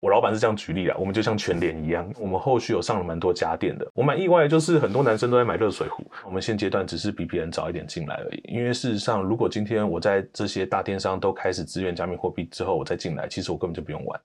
我老板是这样举例啊，我们就像全联一样，我们后续有上了蛮多家电的。我蛮意外的就是很多男生都在买热水壶，我们现阶段只是比别人早一点进来而已。因为事实上，如果今天我在这些大电商都开始支援加密货币之后，我再进来，其实我根本就不用玩。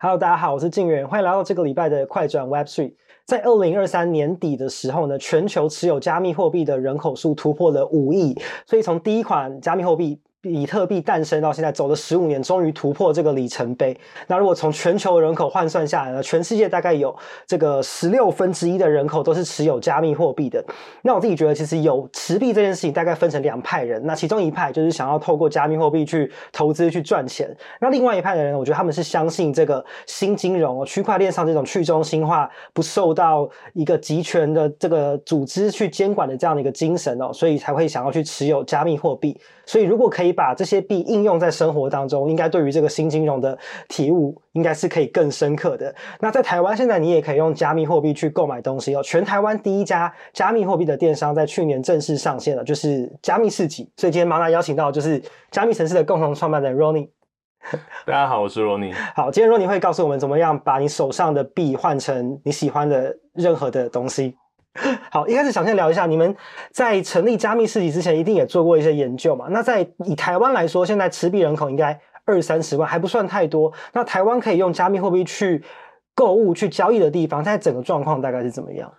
Hello，大家好，我是静远，欢迎来到这个礼拜的快转 Web Three。在二零二三年底的时候呢，全球持有加密货币的人口数突破了五亿，所以从第一款加密货币。比特币诞生到现在走了十五年，终于突破这个里程碑。那如果从全球人口换算下来呢，全世界大概有这个十六分之一的人口都是持有加密货币的。那我自己觉得，其实有持币这件事情大概分成两派人。那其中一派就是想要透过加密货币去投资去赚钱。那另外一派的人，我觉得他们是相信这个新金融、区块链上这种去中心化、不受到一个集权的这个组织去监管的这样的一个精神哦，所以才会想要去持有加密货币。所以如果可以。把这些币应用在生活当中，应该对于这个新金融的体悟，应该是可以更深刻的。那在台湾，现在你也可以用加密货币去购买东西哦。全台湾第一家加密货币的电商在去年正式上线了，就是加密市集。所以今天马娜邀请到就是加密城市的共同创办人 Ronnie。大家好，我是 Ronnie。好，今天 Ronnie 会告诉我们怎么样把你手上的币换成你喜欢的任何的东西。好，一开始想先聊一下，你们在成立加密市集之前，一定也做过一些研究嘛？那在以台湾来说，现在持币人口应该二三十万，还不算太多。那台湾可以用加密货币去购物、去交易的地方，现在整个状况大概是怎么样？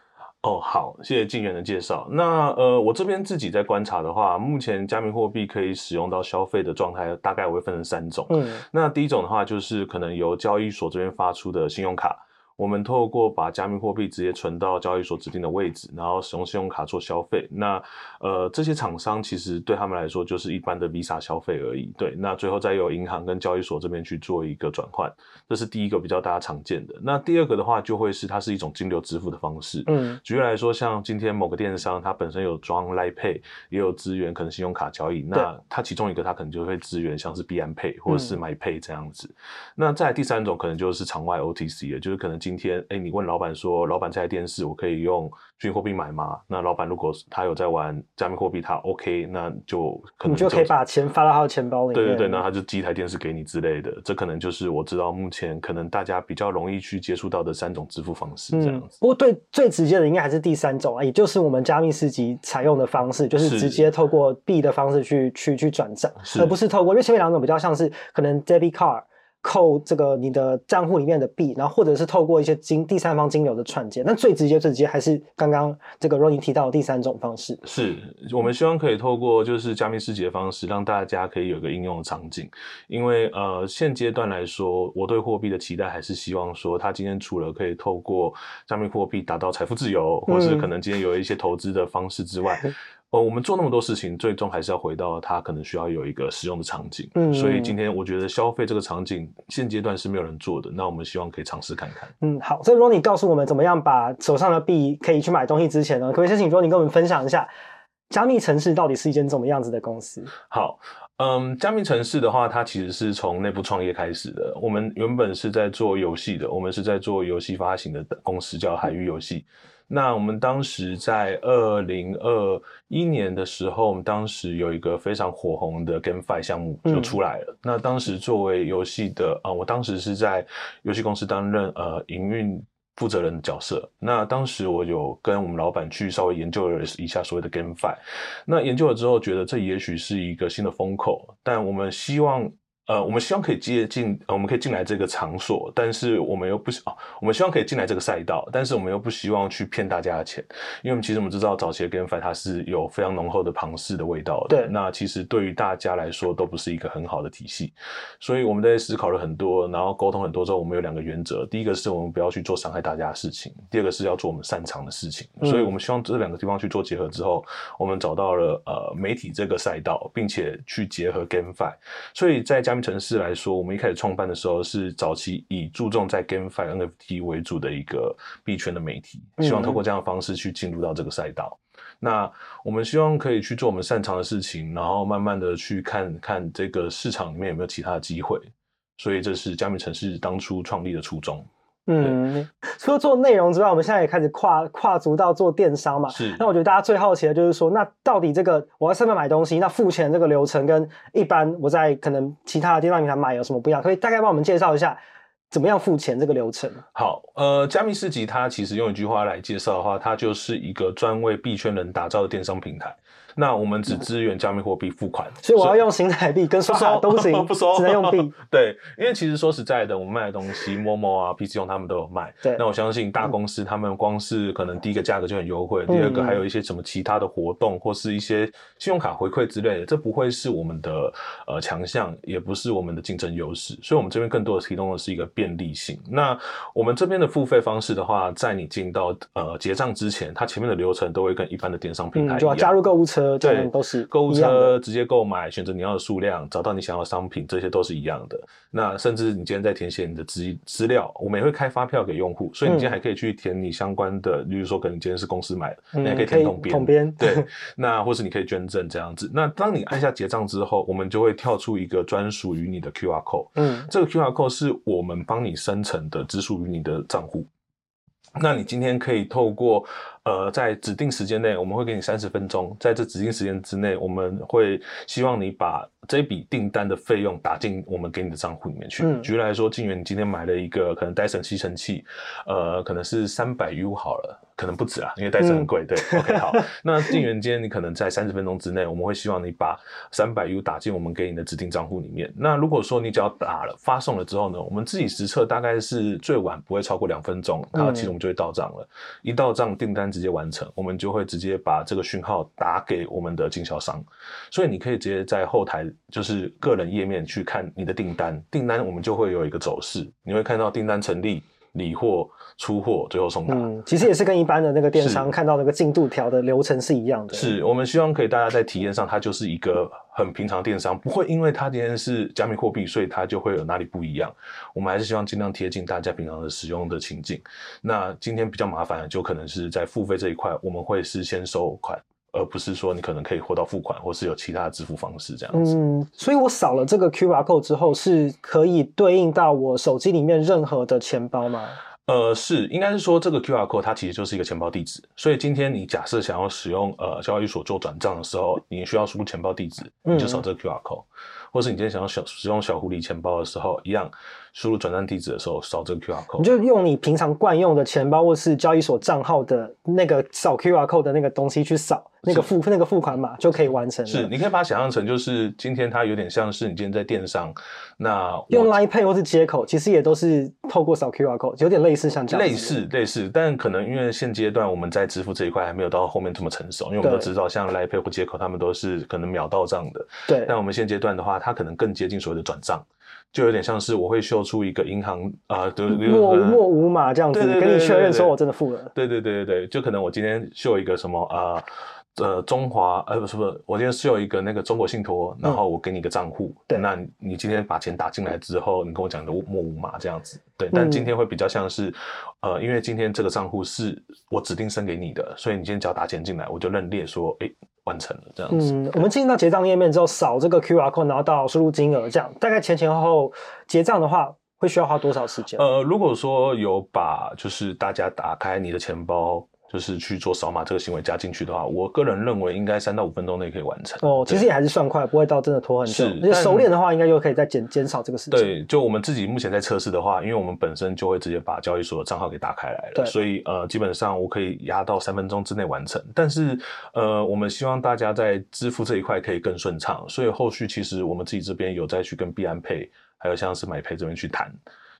哦，好，谢谢静远的介绍。那呃，我这边自己在观察的话，目前加密货币可以使用到消费的状态，大概我会分成三种。嗯，那第一种的话，就是可能由交易所这边发出的信用卡。我们透过把加密货币直接存到交易所指定的位置，然后使用信用卡做消费。那呃，这些厂商其实对他们来说就是一般的 Visa 消费而已。对，那最后再由银行跟交易所这边去做一个转换，这是第一个比较大家常见的。那第二个的话，就会是它是一种金流支付的方式。嗯，举例来说，像今天某个电商，它本身有装 Line Pay，也有资源可能信用卡交易。那它其中一个，它可能就会支援像是 BM Pay 或者是 MyPay 这样子。嗯、那再第三种，可能就是场外 OTC，了就是可能。今天，哎，你问老板说，老板这台电视我可以用虚拟货币买吗？那老板如果他有在玩加密货币，他 OK，那就可能就，你就可以把钱发到他的钱包里面。对对对，那他就寄一台电视给你之类的。这可能就是我知道目前可能大家比较容易去接触到的三种支付方式，这样子。嗯、不过对最直接的应该还是第三种啊，也就是我们加密市集采用的方式，就是直接透过币的方式去去去转账，而不是透过，因为前面两种比较像是可能 debit card。扣这个你的账户里面的币，然后或者是透过一些金第三方金流的串接，那最直接最直接还是刚刚这个 Ronnie 提到的第三种方式。是我们希望可以透过就是加密市集的方式，让大家可以有一个应用的场景。因为呃现阶段来说，我对货币的期待还是希望说，它今天除了可以透过加密货币达到财富自由，或是可能今天有一些投资的方式之外。嗯呃，我们做那么多事情，最终还是要回到它可能需要有一个使用的场景。嗯，所以今天我觉得消费这个场景现阶段是没有人做的，那我们希望可以尝试看看。嗯，好，所以 Ronnie 告诉我们怎么样把手上的币可以去买东西之前呢，可不可以先请 Ronnie 跟我们分享一下，加密城市到底是一间怎么样子的公司？好，嗯，加密城市的话，它其实是从内部创业开始的。我们原本是在做游戏的，我们是在做游戏发行的公司，叫海域游戏。那我们当时在二零二一年的时候，我们当时有一个非常火红的 GameFi 项目就出来了。嗯、那当时作为游戏的啊、呃，我当时是在游戏公司担任呃营运负责人的角色。那当时我有跟我们老板去稍微研究了一下所谓的 GameFi。那研究了之后，觉得这也许是一个新的风口，但我们希望。呃，我们希望可以接近，呃，我们可以进来这个场所，但是我们又不啊，我们希望可以进来这个赛道，但是我们又不希望去骗大家的钱，因为我们其实我们知道早期的 GameFi 它是有非常浓厚的庞氏的味道的，对，那其实对于大家来说都不是一个很好的体系，所以我们在思考了很多，然后沟通很多之后，我们有两个原则，第一个是我们不要去做伤害大家的事情，第二个是要做我们擅长的事情，嗯、所以我们希望这两个地方去做结合之后，我们找到了呃媒体这个赛道，并且去结合 GameFi，所以在加密城市来说。我们一开始创办的时候是早期以注重在 GameFi NFT 为主的一个币圈的媒体，希望透过这样的方式去进入到这个赛道。嗯、那我们希望可以去做我们擅长的事情，然后慢慢的去看看这个市场里面有没有其他的机会。所以这是加密城市当初创立的初衷。嗯，除了做内容之外，我们现在也开始跨跨足到做电商嘛。是。那我觉得大家最好奇的就是说，那到底这个我在上面买东西，那付钱这个流程跟一般我在可能其他的电商平台买有什么不一样？可以大概帮我们介绍一下怎么样付钱这个流程？好，呃，加密市集它其实用一句话来介绍的话，它就是一个专为币圈人打造的电商平台。那我们只支援加密货币付款，所以我要用新台币跟刷卡 都行，不收，只能用币。对，因为其实说实在的，我们卖的东西，Momo 啊、PC 用他们都有卖。对，那我相信大公司他们光是可能第一个价格就很优惠，第二个还有一些什么其他的活动或是一些信用卡回馈之类的，这不会是我们的呃强项，也不是我们的竞争优势。所以，我们这边更多的提供的是一个便利性。那我们这边的付费方式的话，在你进到呃结账之前，它前面的流程都会跟一般的电商平台一样，就要加入购物车，对，都是。购物车直接购买，选择你要的数量，找到你想要的商品，这些都是一样的。那甚至你今天在填写你的资资料，我们也会开发票给用户，所以你今天还可以去填你相关的，例如说可能今天是公司买的，嗯、你还可以填统编，统编对。那或是你可以捐赠这样子。那当你按下结账之后，我们就会跳出一个专属于你的 QR code，嗯，这个 QR code 是我们帮你生成的，只属于你的账户。那你今天可以透过。呃，在指定时间内，我们会给你三十分钟，在这指定时间之内，我们会希望你把这笔订单的费用打进我们给你的账户里面去。嗯、举例来说，静源，你今天买了一个可能 Dyson 吸尘器，呃，可能是三百 U 好了，可能不止啊，因为 Dyson 很贵。嗯、对，OK，好。那静远，今天你可能在三十分钟之内，我们会希望你把三百 U 打进我们给你的指定账户里面。那如果说你只要打了发送了之后呢，我们自己实测大概是最晚不会超过两分钟，它其实我们就会到账了。嗯、一到账，订单直接完成，我们就会直接把这个讯号打给我们的经销商，所以你可以直接在后台就是个人页面去看你的订单，订单我们就会有一个走势，你会看到订单成立、理货、出货，最后送达。嗯，其实也是跟一般的那个电商看到那个进度条的流程是一样的。是我们希望可以大家在体验上，它就是一个。很平常电商不会因为它今天是加密货币，所以它就会有哪里不一样。我们还是希望尽量贴近大家平常的使用的情境。那今天比较麻烦的，就可能是在付费这一块，我们会是先收款，而不是说你可能可以货到付款，或是有其他的支付方式这样子。嗯，所以我扫了这个 QR code 之后，是可以对应到我手机里面任何的钱包吗？呃，是，应该是说这个 QR code 它其实就是一个钱包地址，所以今天你假设想要使用呃交易所做转账的时候，你需要输入钱包地址，你就扫这个 QR code，嗯、或是你今天想要小使用小狐狸钱包的时候，一样。输入转账地址的时候，扫这个 QR code，你就用你平常惯用的钱包或是交易所账号的那个扫 QR code 的那个东西去扫那个付那个付款码就可以完成了。是，你可以把它想象成就是今天它有点像是你今天在电商，那用 Line Pay 或是接口，其实也都是透过扫 QR code，有点类似像这样。类似类似，但可能因为现阶段我们在支付这一块还没有到后面这么成熟，因为我们都知道像 Line Pay 或接口，他们都是可能秒到账的。对。但我们现阶段的话，它可能更接近所谓的转账。就有点像是我会秀出一个银行啊，就默默无码这样子，跟你确认说我真的付了。对对对对对，就可能我今天秀一个什么啊呃中华呃不是不是，我今天秀一个那个中国信托，然后我给你一个账户，对，那你今天把钱打进来之后，你跟我讲的默默无码这样子，对，但今天会比较像是呃，因为今天这个账户是我指定生给你的，所以你今天只要打钱进来，我就认列说，诶完成了这样子。嗯，我们进到结账页面之后，扫这个 QR code，然后到输入金额，这样大概前前后后结账的话，会需要花多少时间？呃，如果说有把就是大家打开你的钱包。就是去做扫码这个行为加进去的话，我个人认为应该三到五分钟内可以完成。哦，其实也还是算快，不会到真的拖很久。是，而且熟练的话，应该又可以再减减少这个时间。对，就我们自己目前在测试的话，因为我们本身就会直接把交易所的账号给打开来了，对所以呃，基本上我可以压到三分钟之内完成。但是呃，我们希望大家在支付这一块可以更顺畅，所以后续其实我们自己这边有再去跟币安 Pay 还有像是买 Pay 这边去谈。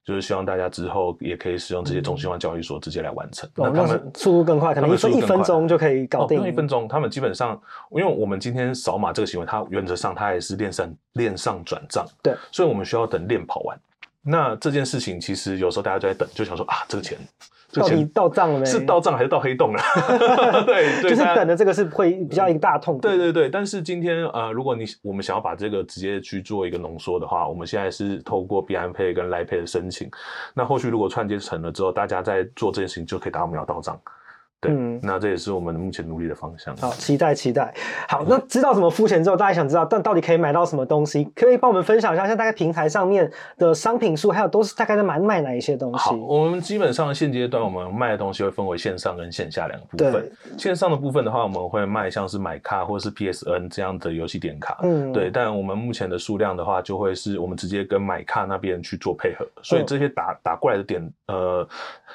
就是希望大家之后也可以使用这些中心化交易所直接来完成，嗯、那他们速度更快，可能说一分钟就可以搞定。哦、一分钟，他们基本上，因为我们今天扫码这个行为，它原则上它也是链上链上转账，对，所以我们需要等链跑完。那这件事情其实有时候大家就在等，就想说啊，这个钱。到底到账了没？是到账还是到黑洞 了？对，对就是等的这个是会比较一个大痛。对对对，但是今天呃，如果你我们想要把这个直接去做一个浓缩的话，我们现在是透过 B M Pay 跟 Line Pay 的申请。那后续如果串接成了之后，大家在做这件事情就可以达到秒到账。对，嗯，那这也是我们目前努力的方向。好，期待期待。好，那知道怎么付钱之后，大家想知道，但到底可以买到什么东西？可以帮我们分享一下，像大概平台上面的商品数，还有都是大概在买卖哪一些东西？好，我们基本上现阶段我们卖的东西会分为线上跟线下两个部分。对，线上的部分的话，我们会卖像是买卡或者是 PSN 这样的游戏点卡。嗯，对。但我们目前的数量的话，就会是我们直接跟买卡那边去做配合，所以这些打打过来的点，呃，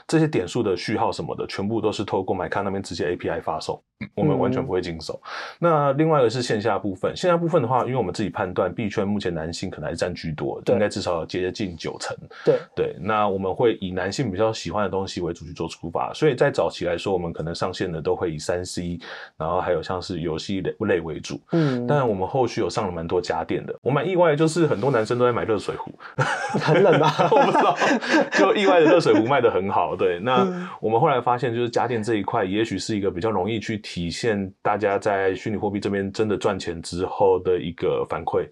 这些点数的序号什么的，全部都是透过买卡那边直接 API 发送。我们完全不会经手。嗯、那另外一个是线下部分，线下部分的话，因为我们自己判断币圈目前男性可能还是占居多，应该至少接近九成。对对，那我们会以男性比较喜欢的东西为主去做出发，所以在早期来说，我们可能上线的都会以三 C，然后还有像是游戏类类为主。嗯，但我们后续有上了蛮多家电的。我蛮意外的就是很多男生都在买热水壶，很冷啊？我不知道，就意外的热水壶卖的很好。对，那我们后来发现，就是家电这一块，也许是一个比较容易去。体现大家在虚拟货币这边真的赚钱之后的一个反馈。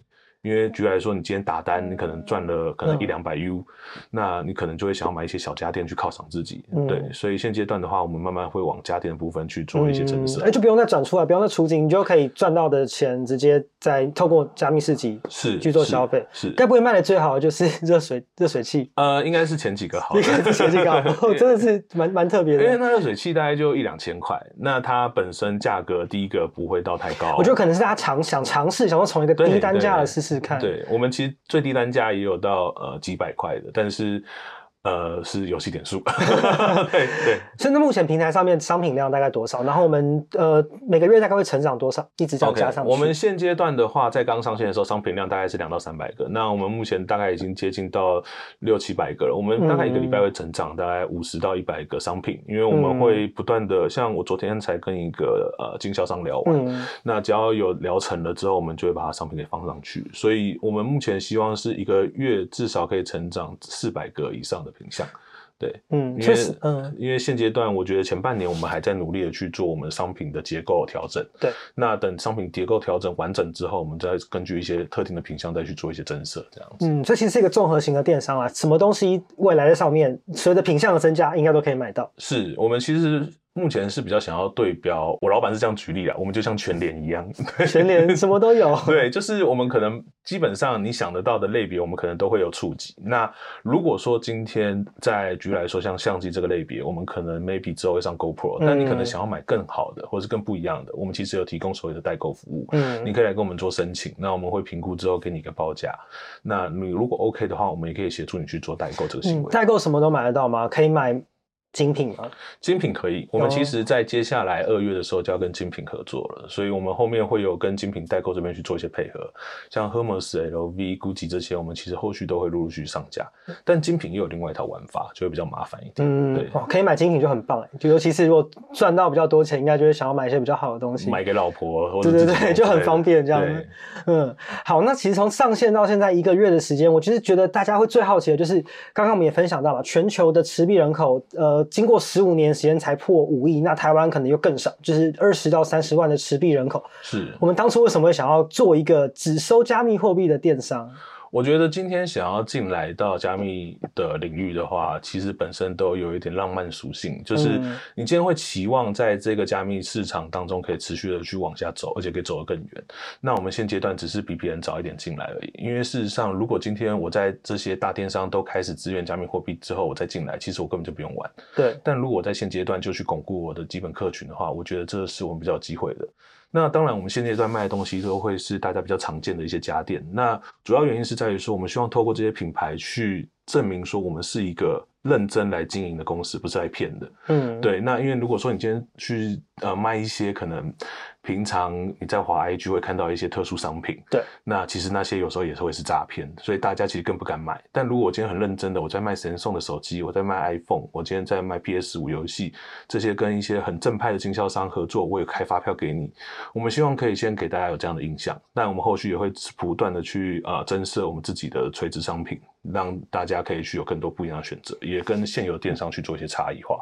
因为举例来说，你今天打单，你可能赚了可能一两百 U，那你可能就会想要买一些小家电去犒赏自己。嗯、对，所以现阶段的话，我们慢慢会往家电的部分去做一些增设。哎、嗯，就不用再转出来，不用再出金，你就可以赚到的钱直接再透过加密市集是去做消费。是，该不会卖的最好的就是 热水热水器？呃，应该是前几个好的，应该是前几个好，真的是蛮蛮特别的。因为那热水器大概就一两千块，那它本身价格第一个不会到太高。我觉得可能是大家尝想尝试，想要从一个低单价的试试对，我们。其实最低单价也有到呃几百块的，但是。呃，是游戏点数，对 对。现在 目前平台上面商品量大概多少？然后我们呃每个月大概会成长多少？一直这样加上去。Okay, 我们现阶段的话，在刚上线的时候，商品量大概是两到三百个。那我们目前大概已经接近到六七百个了。我们大概一个礼拜会成长大概五十到一百个商品，嗯、因为我们会不断的，像我昨天才跟一个呃经销商聊完，嗯、那只要有聊成了之后，我们就会把它商品给放上去。所以我们目前希望是一个月至少可以成长四百个以上的。品相，对，嗯，确实，嗯，因为现阶段我觉得前半年我们还在努力的去做我们商品的结构调整，对，那等商品结构调整完整之后，我们再根据一些特定的品相再去做一些增设，这样子。嗯，这其实是一个综合型的电商啊，什么东西未来在上面随着品相的增加，应该都可以买到。是我们其实。目前是比较想要对标，我老板是这样举例啊，我们就像全联一样，全联什么都有。对，就是我们可能基本上你想得到的类别，我们可能都会有触及。那如果说今天在举例来说，像相机这个类别，我们可能 maybe 之后会上 GoPro，但你可能想要买更好的，或是更不一样的，我们其实有提供所谓的代购服务。嗯，你可以来跟我们做申请，那我们会评估之后给你一个报价。那你如果 OK 的话，我们也可以协助你去做代购这个行为。嗯，代购什么都买得到吗？可以买。精品吗？精品可以。我们其实，在接下来二月的时候就要跟精品合作了，所以我们后面会有跟精品代购这边去做一些配合，像 Hermes、LV、GUCCI 这些，我们其实后续都会陆陆续续上架。但精品又有另外一套玩法，就会比较麻烦一点。嗯，对，可以买精品就很棒哎，就尤其是如果赚到比较多钱，应该就会想要买一些比较好的东西，买给老婆或者对对对，就很方便这样子。嗯，好，那其实从上线到现在一个月的时间，我其实觉得大家会最好奇的就是，刚刚我们也分享到了全球的持币人口，呃，经过十五年。时间才破五亿，那台湾可能又更少，就是二十到三十万的持币人口。是我们当初为什么会想要做一个只收加密货币的电商？我觉得今天想要进来到加密的领域的话，其实本身都有一点浪漫属性，就是你今天会期望在这个加密市场当中可以持续的去往下走，而且可以走得更远。那我们现阶段只是比别人早一点进来而已，因为事实上，如果今天我在这些大电商都开始支援加密货币之后，我再进来，其实我根本就不用玩。对。但如果我在现阶段就去巩固我的基本客群的话，我觉得这是我们比较有机会的。那当然，我们现阶段卖的东西都会是大家比较常见的一些家电。那主要原因是在于说，我们希望透过这些品牌去证明说，我们是一个认真来经营的公司，不是来骗的。嗯，对。那因为如果说你今天去呃卖一些可能。平常你在华 IG 会看到一些特殊商品，对，那其实那些有时候也是会是诈骗，所以大家其实更不敢买。但如果我今天很认真的，我在卖神送的手机，我在卖 iPhone，我今天在卖 PS 五游戏，这些跟一些很正派的经销商合作，我有开发票给你。我们希望可以先给大家有这样的印象，但我们后续也会不断的去呃增设我们自己的垂直商品，让大家可以去有更多不一样的选择，也跟现有电商去做一些差异化。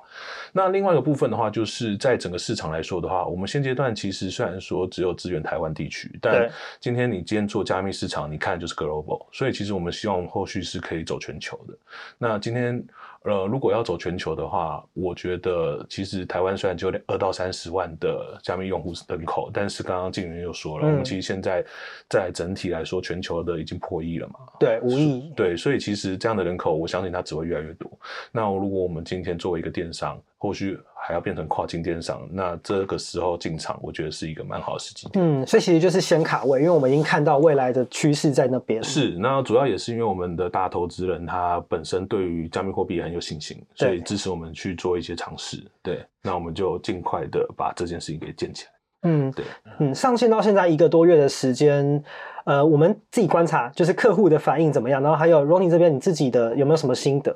那另外一个部分的话，就是在整个市场来说的话，我们现阶段其实。虽然说只有支援台湾地区，但今天你今天做加密市场，你看就是 global，所以其实我们希望后续是可以走全球的。那今天。呃，如果要走全球的话，我觉得其实台湾虽然只有二到三十万的加密用户人口，但是刚刚静云又说了，嗯、我们其实现在在整体来说，全球的已经破亿了嘛。对，五亿。对，所以其实这样的人口，我相信它只会越来越多。那如果我们今天作为一个电商，后续还要变成跨境电商，那这个时候进场，我觉得是一个蛮好的时机。嗯，所以其实就是先卡位，因为我们已经看到未来的趋势在那边。是，那主要也是因为我们的大投资人他本身对于加密货币很有信心，所以支持我们去做一些尝试。对，那我们就尽快的把这件事情给建起来。嗯，对，嗯，上线到现在一个多月的时间。呃，我们自己观察，就是客户的反应怎么样？然后还有 Ronnie 这边，你自己的有没有什么心得？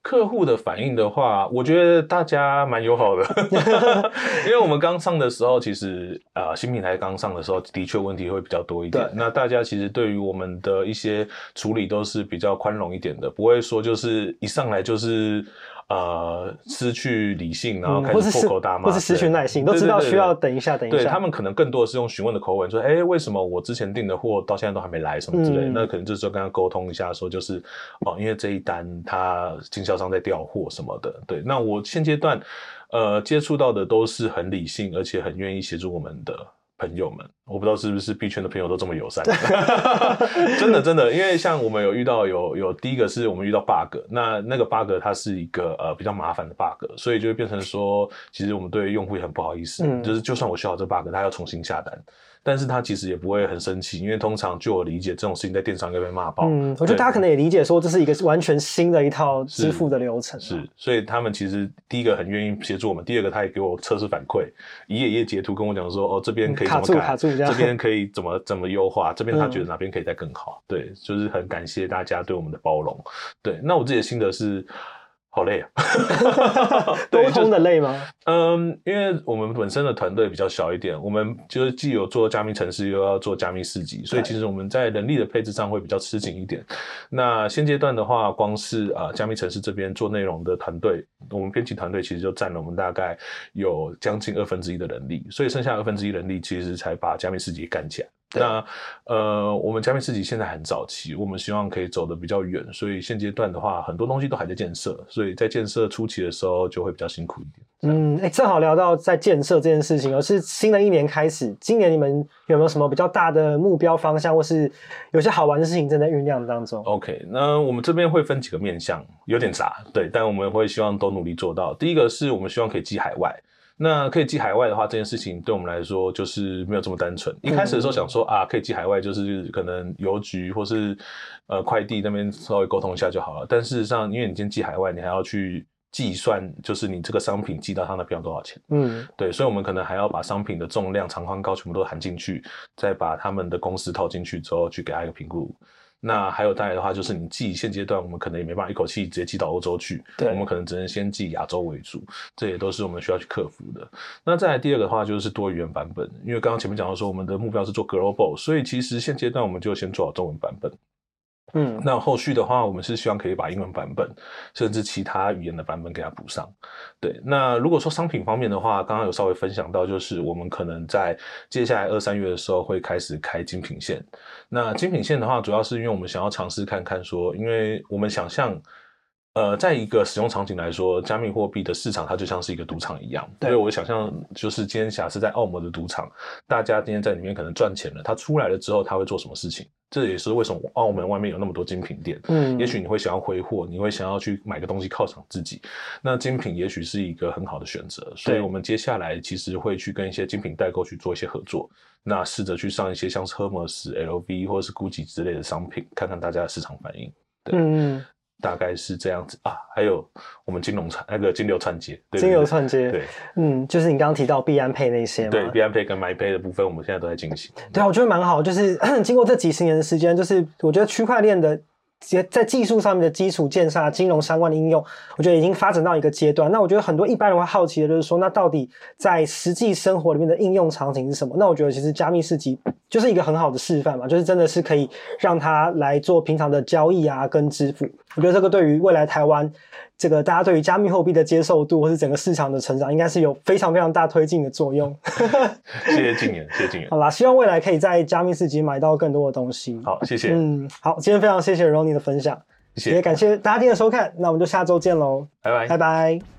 客户的反应的话，我觉得大家蛮友好的，因为我们刚上的时候，其实啊、呃，新平台刚上的时候，的确问题会比较多一点。那大家其实对于我们的一些处理都是比较宽容一点的，不会说就是一上来就是。呃，失去理性，然后开始破口大骂，或是失去耐心，都知道需要等一下，等一下。对，他们可能更多的是用询问的口吻说：“哎、欸，为什么我之前订的货到现在都还没来？什么之类的。嗯”那可能这时候跟他沟通一下，说就是哦，因为这一单他经销商在调货什么的。对，那我现阶段呃接触到的都是很理性，而且很愿意协助我们的。朋友们，我不知道是不是币圈的朋友都这么友善，真的真的，因为像我们有遇到有有第一个是我们遇到 bug，那那个 bug 它是一个呃比较麻烦的 bug，所以就会变成说，其实我们对用户也很不好意思，嗯、就是就算我修好这 bug，他要重新下单。但是他其实也不会很生气，因为通常据我理解，这种事情在电商应该被骂爆。嗯，我觉得大家可能也理解说，这是一个完全新的一套支付的流程。是，是，所以他们其实第一个很愿意协助我们，第二个他也给我测试反馈，一页一页截图跟我讲说，哦，这边可以怎么改，卡住卡住这边可以怎么怎么优化，这边他觉得哪边可以再更好。嗯、对，就是很感谢大家对我们的包容。对，那我自己的心得是。好累啊，沟通的累吗？嗯，因为我们本身的团队比较小一点，我们就是既有做加密城市，又要做加密市集，所以其实我们在人力的配置上会比较吃紧一点。那现阶段的话，光是啊加密城市这边做内容的团队，我们编辑团队其实就占了我们大概有将近二分之一的人力，所以剩下二分之一人力其实才把加密市集干起来。那呃，我们加密市集现在很早期，我们希望可以走得比较远，所以现阶段的话，很多东西都还在建设，所以在建设初期的时候就会比较辛苦一点。嗯，哎、欸，正好聊到在建设这件事情，而是新的一年开始，今年你们有没有什么比较大的目标方向，或是有些好玩的事情正在酝酿当中？OK，那我们这边会分几个面向，有点杂，对，但我们会希望都努力做到。第一个是我们希望可以寄海外。那可以寄海外的话，这件事情对我们来说就是没有这么单纯。一开始的时候想说啊，可以寄海外，就是可能邮局或是呃快递那边稍微沟通一下就好了。但事实上，因为你今天寄海外，你还要去计算，就是你这个商品寄到他那边要多少钱。嗯，对，所以我们可能还要把商品的重量、长宽高全部都含进去，再把他们的公司套进去之后，去给他一个评估。那还有再来的话，就是你寄现阶段我们可能也没办法一口气直接寄到欧洲去，对，我们可能只能先寄亚洲为主，这也都是我们需要去克服的。那再来第二个的话，就是多语言版本，因为刚刚前面讲到说我们的目标是做 global，所以其实现阶段我们就先做好中文版本。嗯，那后续的话，我们是希望可以把英文版本，甚至其他语言的版本给它补上。对，那如果说商品方面的话，刚刚有稍微分享到，就是我们可能在接下来二三月的时候会开始开精品线。那精品线的话，主要是因为我们想要尝试看看说，因为我们想象。呃，在一个使用场景来说，加密货币的市场它就像是一个赌场一样。对，所以我想象就是今天假设在澳门的赌场，大家今天在里面可能赚钱了，他出来了之后他会做什么事情？这也是为什么澳门外面有那么多精品店。嗯，也许你会想要挥霍，你会想要去买个东西犒赏自己。那精品也许是一个很好的选择。所以我们接下来其实会去跟一些精品代购去做一些合作，那试着去上一些像是 Hermes、LV 或者是 Gucci 之类的商品，看看大家的市场反应。对。嗯。大概是这样子啊，还有我们金融串那个金流串接，对金流串接，对，嗯，就是你刚刚提到币安 Pay 那些嘛，对，币安 Pay 跟 MyPay 的部分，我们现在都在进行。对啊，我觉得蛮好，就是 经过这几十年的时间，就是我觉得区块链的。在技术上面的基础建设、金融相关的应用，我觉得已经发展到一个阶段。那我觉得很多一般人会好奇的就是说，那到底在实际生活里面的应用场景是什么？那我觉得其实加密市集就是一个很好的示范嘛，就是真的是可以让它来做平常的交易啊，跟支付。我觉得这个对于未来台湾这个大家对于加密货币的接受度，或是整个市场的成长，应该是有非常非常大推进的作用。谢谢敬言，谢谢敬言。好啦，希望未来可以在加密市集买到更多的东西。好，谢谢。嗯，好，今天非常谢谢 Ronnie 的分享，谢谢，也感谢大家今天的收看，那我们就下周见喽，拜拜，拜拜。